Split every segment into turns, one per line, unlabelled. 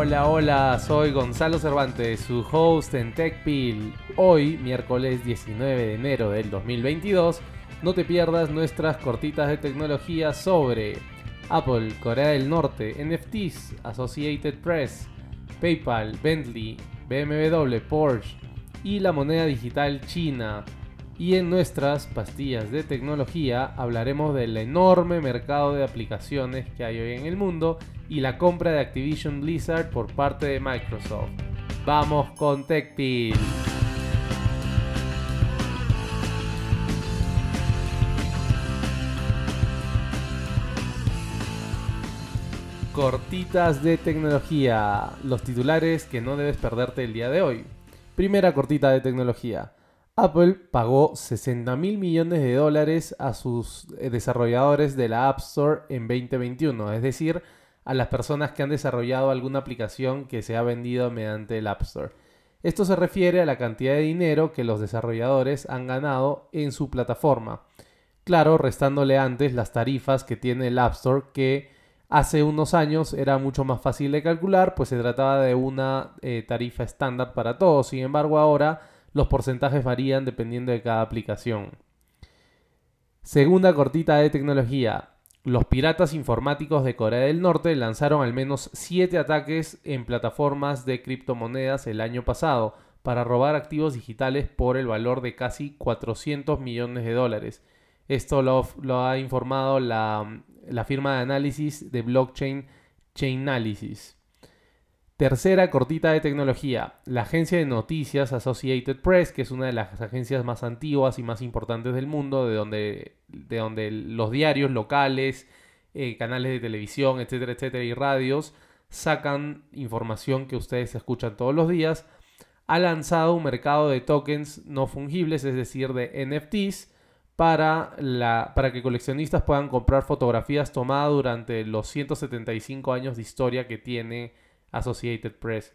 hola, hola, soy Gonzalo Cervantes, su host en TechPil. Hoy, miércoles 19 de enero del 2022, no te pierdas nuestras cortitas de tecnología sobre Apple, Corea del Norte, NFTs, Associated Press, PayPal, Bentley, BMW, Porsche y la moneda digital china. Y en nuestras pastillas de tecnología hablaremos del enorme mercado de aplicaciones que hay hoy en el mundo y la compra de Activision Blizzard por parte de Microsoft. Vamos con TechPil. Cortitas de tecnología, los titulares que no debes perderte el día de hoy. Primera cortita de tecnología. Apple pagó 60 mil millones de dólares a sus eh, desarrolladores de la App Store en 2021, es decir, a las personas que han desarrollado alguna aplicación que se ha vendido mediante el App Store. Esto se refiere a la cantidad de dinero que los desarrolladores han ganado en su plataforma. Claro, restándole antes las tarifas que tiene el App Store que hace unos años era mucho más fácil de calcular, pues se trataba de una eh, tarifa estándar para todos. Sin embargo, ahora los porcentajes varían dependiendo de cada aplicación. Segunda cortita de tecnología. Los piratas informáticos de Corea del Norte lanzaron al menos 7 ataques en plataformas de criptomonedas el año pasado para robar activos digitales por el valor de casi 400 millones de dólares. Esto lo, ha informado la, la, firma de análisis de blockchain Chainalysis. Tercera cortita de tecnología. La agencia de noticias Associated Press, que es una de las agencias más antiguas y más importantes del mundo, de donde, de donde los diarios locales, eh, canales de televisión, etcétera, etcétera, y radios sacan información que ustedes escuchan todos los días, ha lanzado un mercado de tokens no fungibles, es decir, de NFTs, para, la, para que coleccionistas puedan comprar fotografías tomadas durante los 175 años de historia que tiene Associated Press.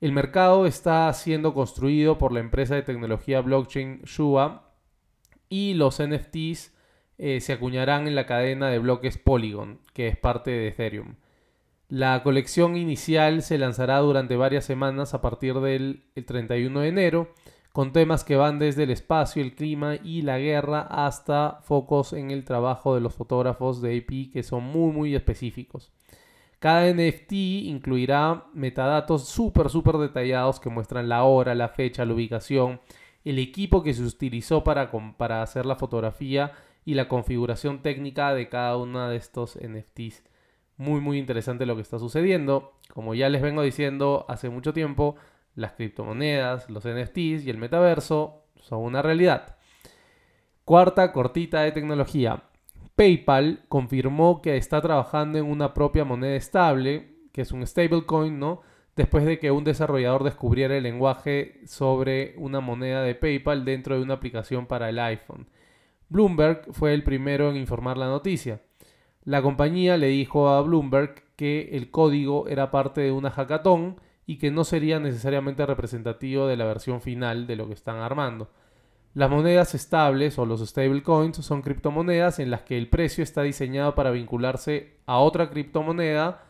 El mercado está siendo construido por la empresa de tecnología blockchain Shua y los NFTs eh, se acuñarán en la cadena de bloques Polygon, que es parte de Ethereum. La colección inicial se lanzará durante varias semanas a partir del 31 de enero, con temas que van desde el espacio, el clima y la guerra hasta focos en el trabajo de los fotógrafos de AP que son muy muy específicos. Cada NFT incluirá metadatos súper, súper detallados que muestran la hora, la fecha, la ubicación, el equipo que se utilizó para, para hacer la fotografía y la configuración técnica de cada uno de estos NFTs. Muy, muy interesante lo que está sucediendo. Como ya les vengo diciendo hace mucho tiempo, las criptomonedas, los NFTs y el metaverso son una realidad. Cuarta cortita de tecnología. PayPal confirmó que está trabajando en una propia moneda estable, que es un stablecoin, ¿no? Después de que un desarrollador descubriera el lenguaje sobre una moneda de PayPal dentro de una aplicación para el iPhone. Bloomberg fue el primero en informar la noticia. La compañía le dijo a Bloomberg que el código era parte de una hackathon y que no sería necesariamente representativo de la versión final de lo que están armando. Las monedas estables o los stablecoins son criptomonedas en las que el precio está diseñado para vincularse a otra criptomoneda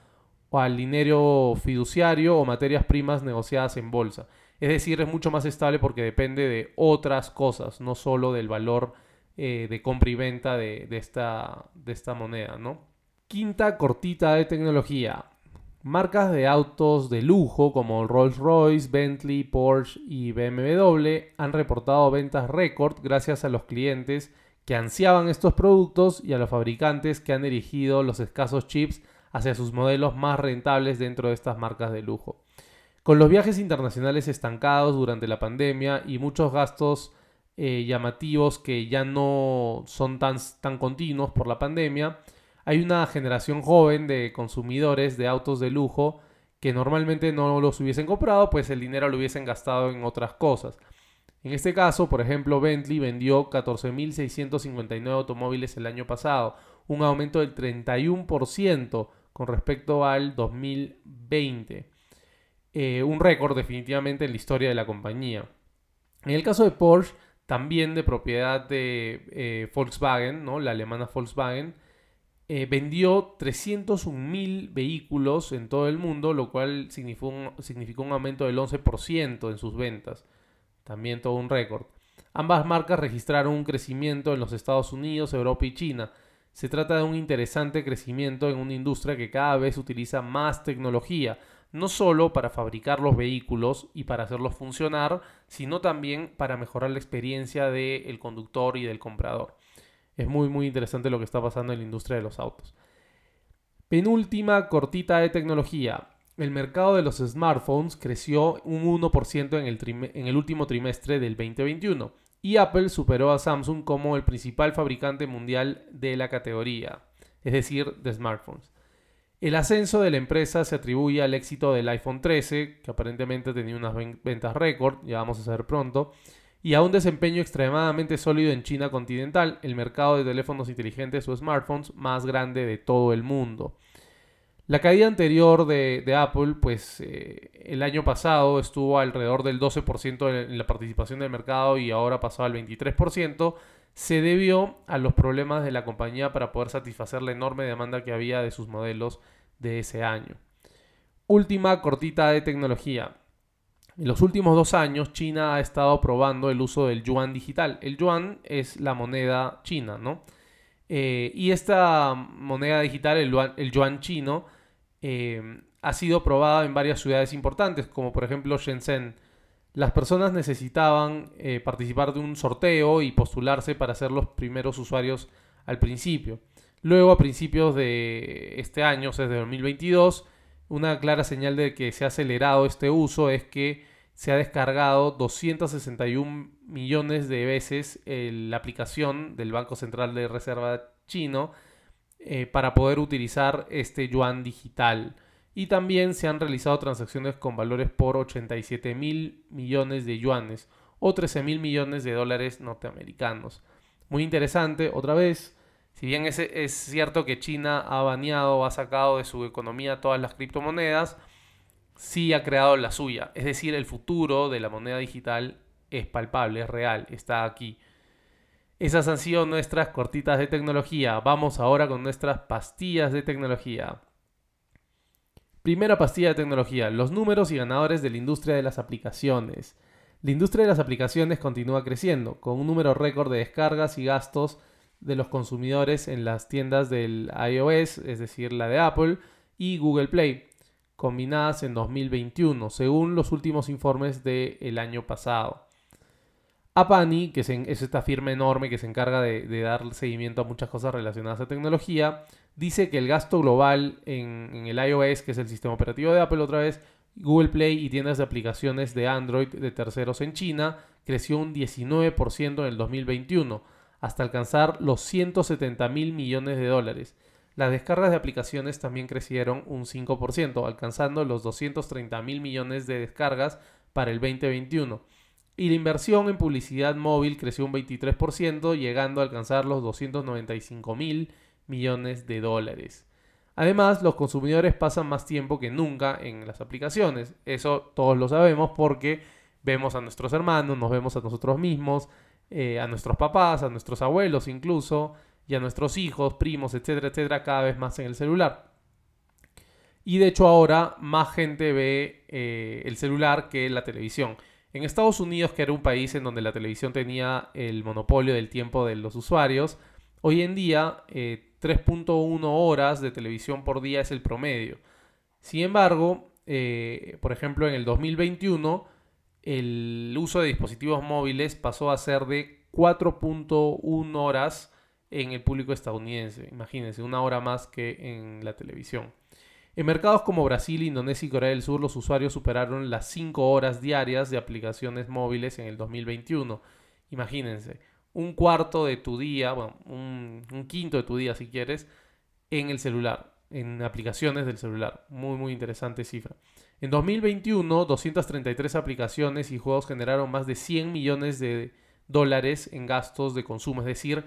o al dinero fiduciario o materias primas negociadas en bolsa. Es decir, es mucho más estable porque depende de otras cosas, no solo del valor eh, de compra y venta de, esta, de esta moneda. ¿no? Quinta cortita de tecnología. Marcas de autos de lujo como Rolls-Royce, Bentley, Porsche y BMW han reportado ventas récord gracias a los clientes que ansiaban estos productos y a los fabricantes que han dirigido los escasos chips hacia sus modelos más rentables dentro de estas marcas de lujo. Con los viajes internacionales estancados durante la pandemia y muchos gastos eh, llamativos que ya no son tan, tan continuos por la pandemia, hay una generación joven de consumidores de autos de lujo que normalmente no los hubiesen comprado, pues el dinero lo hubiesen gastado en otras cosas. En este caso, por ejemplo, Bentley vendió 14.659 automóviles el año pasado, un aumento del 31% con respecto al 2020. Eh, un récord definitivamente en la historia de la compañía. En el caso de Porsche, también de propiedad de eh, Volkswagen, ¿no? la alemana Volkswagen, eh, vendió 301.000 vehículos en todo el mundo, lo cual significó un, significó un aumento del 11% en sus ventas. También todo un récord. Ambas marcas registraron un crecimiento en los Estados Unidos, Europa y China. Se trata de un interesante crecimiento en una industria que cada vez utiliza más tecnología, no solo para fabricar los vehículos y para hacerlos funcionar, sino también para mejorar la experiencia del conductor y del comprador. Es muy muy interesante lo que está pasando en la industria de los autos. Penúltima cortita de tecnología. El mercado de los smartphones creció un 1% en el, en el último trimestre del 2021 y Apple superó a Samsung como el principal fabricante mundial de la categoría, es decir, de smartphones. El ascenso de la empresa se atribuye al éxito del iPhone 13, que aparentemente tenía unas ventas récord, ya vamos a ver pronto, y a un desempeño extremadamente sólido en China continental, el mercado de teléfonos inteligentes o smartphones más grande de todo el mundo. La caída anterior de, Apple, pues eh, el año pasado estuvo alrededor del 12% en la participación del mercado y ahora pasó al 23%, se debió a los problemas de la compañía para poder satisfacer la enorme demanda que había de sus modelos de ese año. Última cortita de tecnología. En los últimos dos años, China ha estado probando el uso del yuan digital. El yuan es la moneda china, ¿no? Eh, y esta moneda digital, el yuan, chino, eh, ha sido probada en varias ciudades importantes, como por ejemplo Shenzhen. Las personas necesitaban eh, participar de un sorteo y postularse para ser los primeros usuarios al principio. Luego, a principios de este año, o sea, de 2022, una clara señal de que se ha acelerado este uso es que se ha descargado 261 millones de veces la aplicación del Banco Central de Reserva chino eh, para poder utilizar este yuan digital. Y también se han realizado transacciones con valores por 87 mil millones de yuanes o 13 mil millones de dólares norteamericanos. Muy interesante, otra vez, si bien es, cierto que China ha baneado ha sacado de su economía todas las criptomonedas, sí ha creado la suya. Es decir, el futuro de la moneda digital es palpable, es real, está aquí. Esas han sido nuestras cortitas de tecnología. Vamos ahora con nuestras pastillas de tecnología. Primera pastilla de tecnología, los números y ganadores de la industria de las aplicaciones. La industria de las aplicaciones continúa creciendo, con un número récord de descargas y gastos de los consumidores en las tiendas del iOS, es decir, la de Apple, y Google Play, combinadas en 2021, según los últimos informes del año pasado. Apani, que es esta firma enorme que se encarga de, dar seguimiento a muchas cosas relacionadas a tecnología, dice que el gasto global en, en, el iOS, que es el sistema operativo de Apple otra vez, Google Play y tiendas de aplicaciones de Android de terceros en China, creció un 19% en el 2021 hasta alcanzar los 170 mil millones de dólares. Las descargas de aplicaciones también crecieron un 5%, alcanzando los 230 mil millones de descargas para el 2021. Y la inversión en publicidad móvil creció un 23%, llegando a alcanzar los 295 mil millones de dólares. Además, los consumidores pasan más tiempo que nunca en las aplicaciones. Eso todos lo sabemos porque vemos a nuestros hermanos, nos vemos a nosotros mismos, eh, a nuestros papás, a nuestros abuelos incluso, y a nuestros hijos, primos, etcétera, etcétera, cada vez más en el celular. Y de hecho ahora más gente ve eh, el celular que la televisión. En Estados Unidos, que era un país en donde la televisión tenía el monopolio del tiempo de los usuarios, hoy en día 3.1 eh, horas de televisión por día es el promedio. Sin embargo, por ejemplo, en el 2021 el uso de dispositivos móviles pasó a ser de 4.1 horas en el público estadounidense. Imagínense, una hora más que en la televisión. En mercados como Brasil, Indonesia y Corea del Sur, los usuarios superaron las 5 horas diarias de aplicaciones móviles en el 2021. Imagínense, un cuarto de tu día, bueno, un, un quinto de tu día si quieres, en el celular, en aplicaciones del celular. Muy, muy interesante cifra. En 2021, 233 aplicaciones y juegos generaron más de 100 millones de dólares en gastos de consumo. Es decir,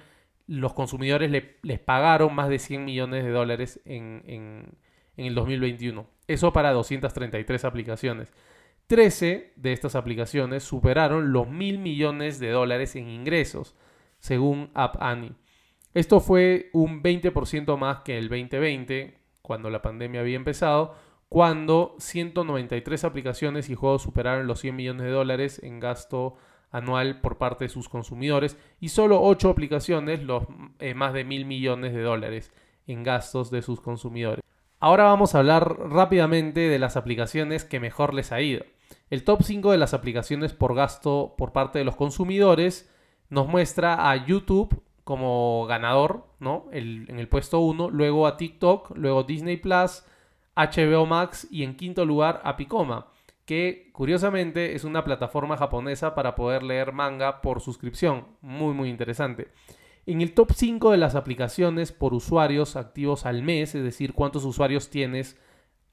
los consumidores les pagaron más de 100 millones de dólares en, en, el 2021. Eso para 233 aplicaciones. 13 de estas aplicaciones superaron los mil millones de dólares en ingresos, según App Annie. Esto fue un 20% más que el 2020, cuando la pandemia había empezado, cuando 193 aplicaciones y juegos superaron los 100 millones de dólares en gasto anual por parte de sus consumidores y solo 8 aplicaciones los eh, más de mil millones de dólares en gastos de sus consumidores. Ahora vamos a hablar rápidamente de las aplicaciones que mejor les ha ido. El top 5 de las aplicaciones por gasto por parte de los consumidores nos muestra a YouTube como ganador, ¿no? en el puesto 1, luego a TikTok, luego Disney Plus, HBO Max y en quinto lugar a Picoma que curiosamente es una plataforma japonesa para poder leer manga por suscripción. Muy, muy interesante. En el top 5 de las aplicaciones por usuarios activos al mes, es decir, cuántos usuarios tienes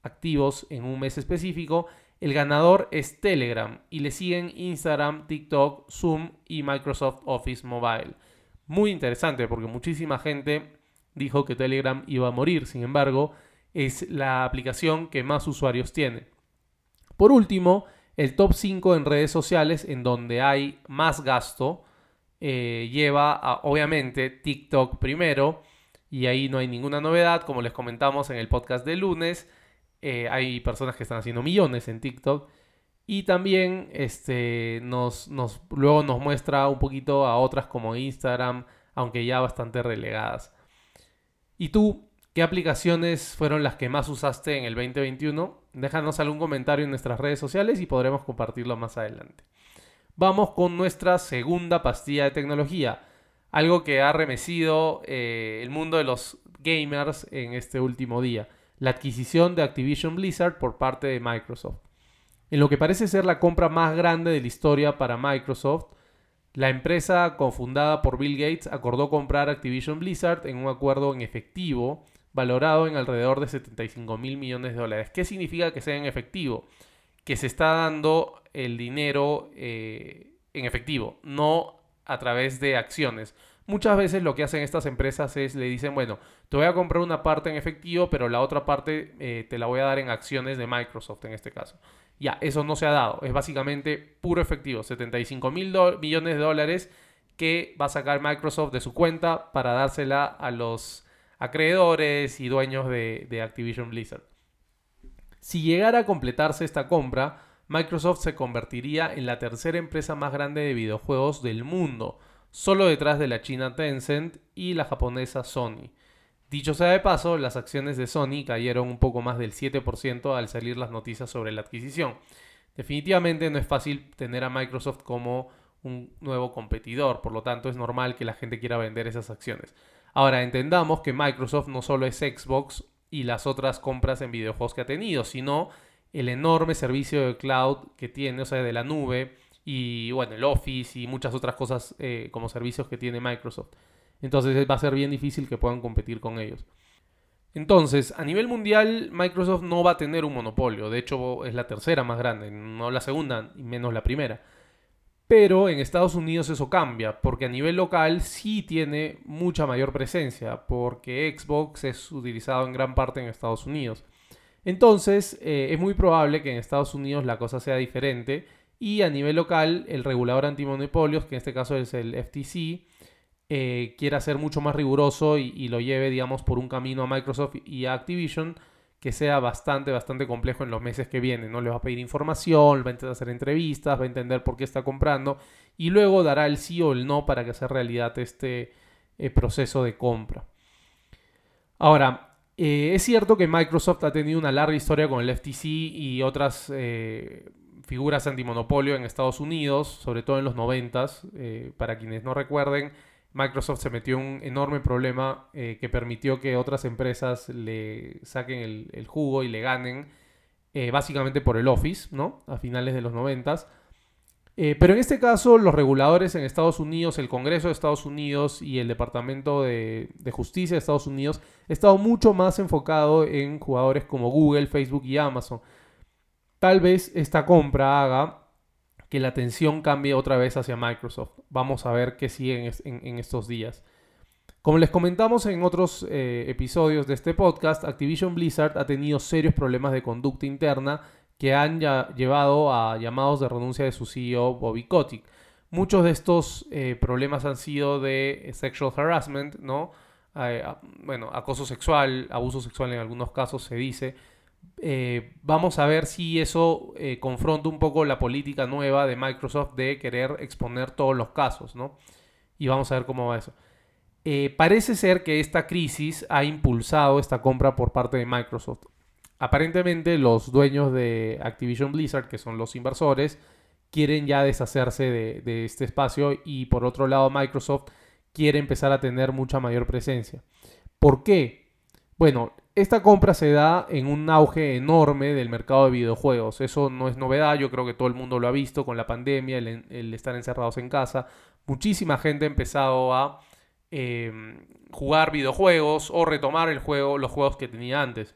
activos en un mes específico, el ganador es Telegram y le siguen Instagram, TikTok, Zoom y Microsoft Office Mobile. Muy interesante porque muchísima gente dijo que Telegram iba a morir, sin embargo, es la aplicación que más usuarios tiene. Por último, el top 5 en redes sociales en donde hay más gasto eh, lleva a, obviamente, TikTok primero. Y ahí no hay ninguna novedad, como les comentamos en el podcast de lunes. Eh, hay personas que están haciendo millones en TikTok. Y también este, nos, nos, luego nos muestra un poquito a otras como Instagram, aunque ya bastante relegadas. ¿Y tú ¿Qué aplicaciones fueron las que más usaste en el 2021? Déjanos algún comentario en nuestras redes sociales y podremos compartirlo más adelante. Vamos con nuestra segunda pastilla de tecnología, algo que ha remecido eh, el mundo de los gamers en este último día, la adquisición de Activision Blizzard por parte de Microsoft. En lo que parece ser la compra más grande de la historia para Microsoft, la empresa cofundada por Bill Gates acordó comprar Activision Blizzard en un acuerdo en efectivo valorado en alrededor de 75 mil millones de dólares. ¿Qué significa que sea en efectivo? Que se está dando el dinero eh, en efectivo, no a través de acciones. Muchas veces lo que hacen estas empresas es le dicen, bueno, te voy a comprar una parte en efectivo, pero la otra parte eh, te la voy a dar en acciones de Microsoft en este caso. Ya, eso no se ha dado. Es básicamente puro efectivo. 75 mil millones de dólares que va a sacar Microsoft de su cuenta para dársela a los acreedores y dueños de, Activision Blizzard. Si llegara a completarse esta compra, Microsoft se convertiría en la tercera empresa más grande de videojuegos del mundo, solo detrás de la china Tencent y la japonesa Sony. Dicho sea de paso, las acciones de Sony cayeron un poco más del 7% al salir las noticias sobre la adquisición. Definitivamente no es fácil tener a Microsoft como un nuevo competidor, por lo tanto es normal que la gente quiera vender esas acciones. Ahora, entendamos que Microsoft no solo es Xbox y las otras compras en videojuegos que ha tenido, sino el enorme servicio de cloud que tiene, o sea, de la nube, y bueno, el Office y muchas otras cosas eh, como servicios que tiene Microsoft. Entonces va a ser bien difícil que puedan competir con ellos. Entonces, a nivel mundial, Microsoft no va a tener un monopolio. De hecho, es la tercera más grande, no la segunda y menos la primera. Pero en Estados Unidos eso cambia, porque a nivel local sí tiene mucha mayor presencia, porque Xbox es utilizado en gran parte en Estados Unidos. Entonces, eh, es muy probable que en Estados Unidos la cosa sea diferente y a nivel local el regulador antimonopolios, que en este caso es el FTC, eh, quiera ser mucho más riguroso y, y, lo lleve, digamos, por un camino a Microsoft y a Activision que sea bastante, bastante complejo en los meses que vienen. ¿no? Le va a pedir información, va a intentar hacer entrevistas, va a entender por qué está comprando y luego dará el sí o el no para que sea realidad este eh, proceso de compra. Ahora, eh, es cierto que Microsoft ha tenido una larga historia con el FTC y otras eh, figuras antimonopolio en Estados Unidos, sobre todo en los 90 para quienes no recuerden, Microsoft se metió un enorme problema eh, que permitió que otras empresas le saquen el, jugo y le ganen, eh, básicamente por el Office, ¿no? A finales de los 90. Eh, pero en este caso, los reguladores en Estados Unidos, el Congreso de Estados Unidos y el Departamento de, de Justicia de Estados Unidos, han estado mucho más enfocado en jugadores como Google, Facebook y Amazon. Tal vez esta compra haga que la atención cambie otra vez hacia Microsoft. Vamos a ver qué sigue en, estos días. Como les comentamos en otros eh, episodios de este podcast, Activision Blizzard ha tenido serios problemas de conducta interna que han llevado a llamados de renuncia de su CEO Bobby Kotick. Muchos de estos eh, problemas han sido de sexual harassment, ¿no? Eh, bueno, acoso sexual, abuso sexual en algunos casos se dice. Eh, vamos a ver si eso confronta un poco la política nueva de Microsoft de querer exponer todos los casos, ¿no? Y vamos a ver cómo va eso. parece ser que esta crisis ha impulsado esta compra por parte de Microsoft. Aparentemente los dueños de Activision Blizzard, que son los inversores, quieren ya deshacerse de, este espacio y por otro lado Microsoft quiere empezar a tener mucha mayor presencia. ¿Por qué? Bueno, esta compra se da en un auge enorme del mercado de videojuegos. Eso no es novedad, yo creo que todo el mundo lo ha visto con la pandemia, el, estar encerrados en casa. Muchísima gente ha empezado a eh, jugar videojuegos o retomar el juego, los juegos que tenía antes.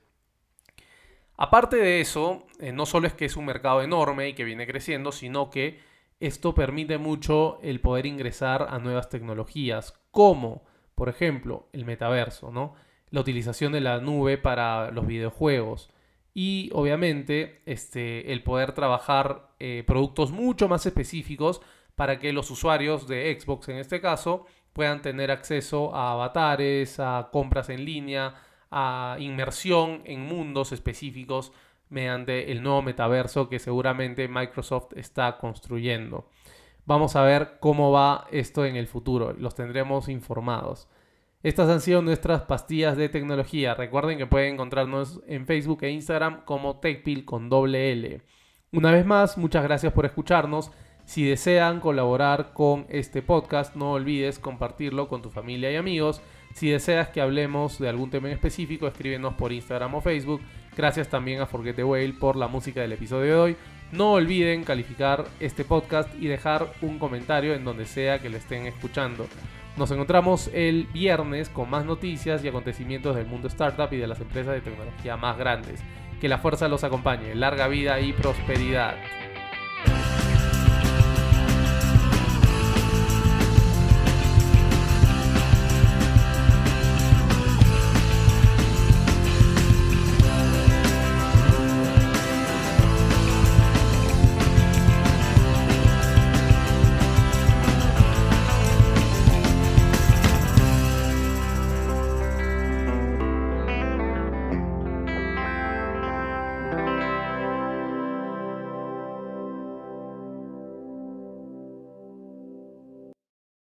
Aparte de eso, eh, no solo es que es un mercado enorme y que viene creciendo, sino que esto permite mucho el poder ingresar a nuevas tecnologías, como, por ejemplo, el metaverso, ¿no? La utilización de la nube para los videojuegos y, obviamente, este, el poder trabajar eh, productos mucho más específicos para que los usuarios de Xbox, en este caso, puedan tener acceso a avatares, a compras en línea, a inmersión en mundos específicos mediante el nuevo metaverso que seguramente Microsoft está construyendo. Vamos a ver cómo va esto en el futuro, los tendremos informados. Estas han sido nuestras pastillas de tecnología. Recuerden que pueden encontrarnos en Facebook e Instagram como TechPil con doble L. Una vez más, muchas gracias por escucharnos. Si desean colaborar con este podcast, no olvides compartirlo con tu familia y amigos. Si deseas que hablemos de algún tema en específico, escríbenos por Instagram o Facebook. Gracias también a Forget the Whale por la música del episodio de hoy. No olviden calificar este podcast y dejar un comentario en donde sea que lo estén escuchando. Nos encontramos el viernes con más noticias y acontecimientos del mundo startup y de las empresas de tecnología más grandes. Que la fuerza los acompañe. Larga vida y prosperidad.